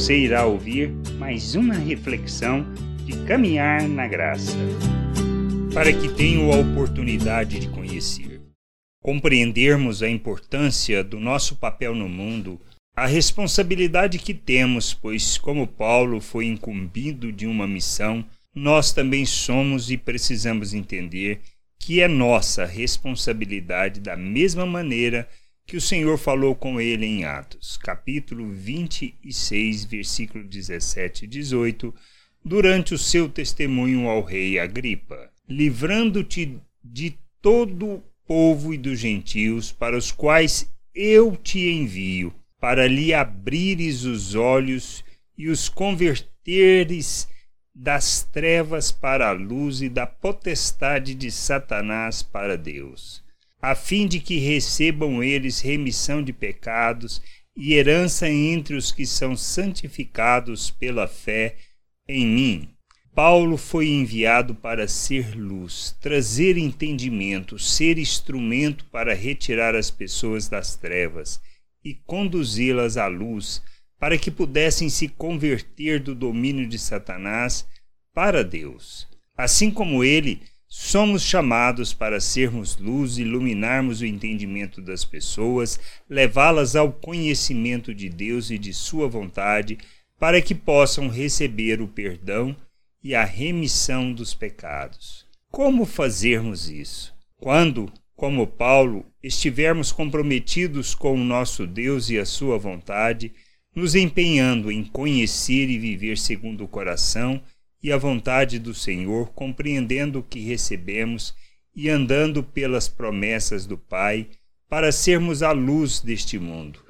você irá ouvir mais uma reflexão de caminhar na graça. Para que tenham a oportunidade de conhecer, compreendermos a importância do nosso papel no mundo, a responsabilidade que temos, pois, como Paulo foi incumbido de uma missão, nós também somos e precisamos entender que é nossa responsabilidade da mesma maneira que o Senhor falou com ele em Atos, capítulo 26, versículo 17 e 18, durante o seu testemunho ao rei Agripa, livrando-te de todo o povo e dos gentios para os quais eu te envio, para lhe abrires os olhos e os converteres das trevas para a luz e da potestade de Satanás para Deus a fim de que recebam eles remissão de pecados e herança entre os que são santificados pela fé em mim. Paulo foi enviado para ser luz, trazer entendimento, ser instrumento para retirar as pessoas das trevas e conduzi-las à luz, para que pudessem se converter do domínio de Satanás para Deus. Assim como ele, Somos chamados para sermos luz, iluminarmos o entendimento das pessoas, levá-las ao conhecimento de Deus e de Sua vontade, para que possam receber o perdão e a remissão dos pecados. Como fazermos isso? Quando, como Paulo, estivermos comprometidos com o nosso Deus e a Sua vontade, nos empenhando em conhecer e viver segundo o coração e a vontade do Senhor, compreendendo o que recebemos e andando pelas promessas do Pai, para sermos a luz deste mundo,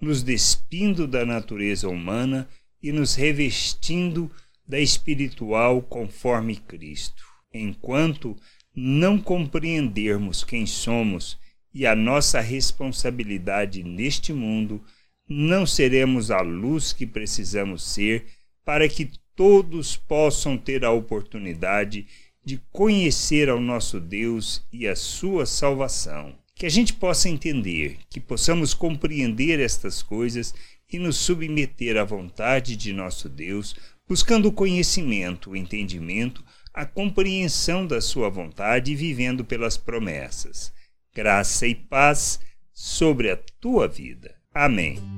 nos despindo da natureza humana e nos revestindo da espiritual conforme Cristo. Enquanto não compreendermos quem somos e a nossa responsabilidade neste mundo, não seremos a luz que precisamos ser para que todos possam ter a oportunidade de conhecer ao nosso Deus e a sua salvação. Que a gente possa entender, que possamos compreender estas coisas e nos submeter à vontade de nosso Deus, buscando o conhecimento, o entendimento, a compreensão da sua vontade e vivendo pelas promessas. Graça e paz sobre a tua vida. Amém.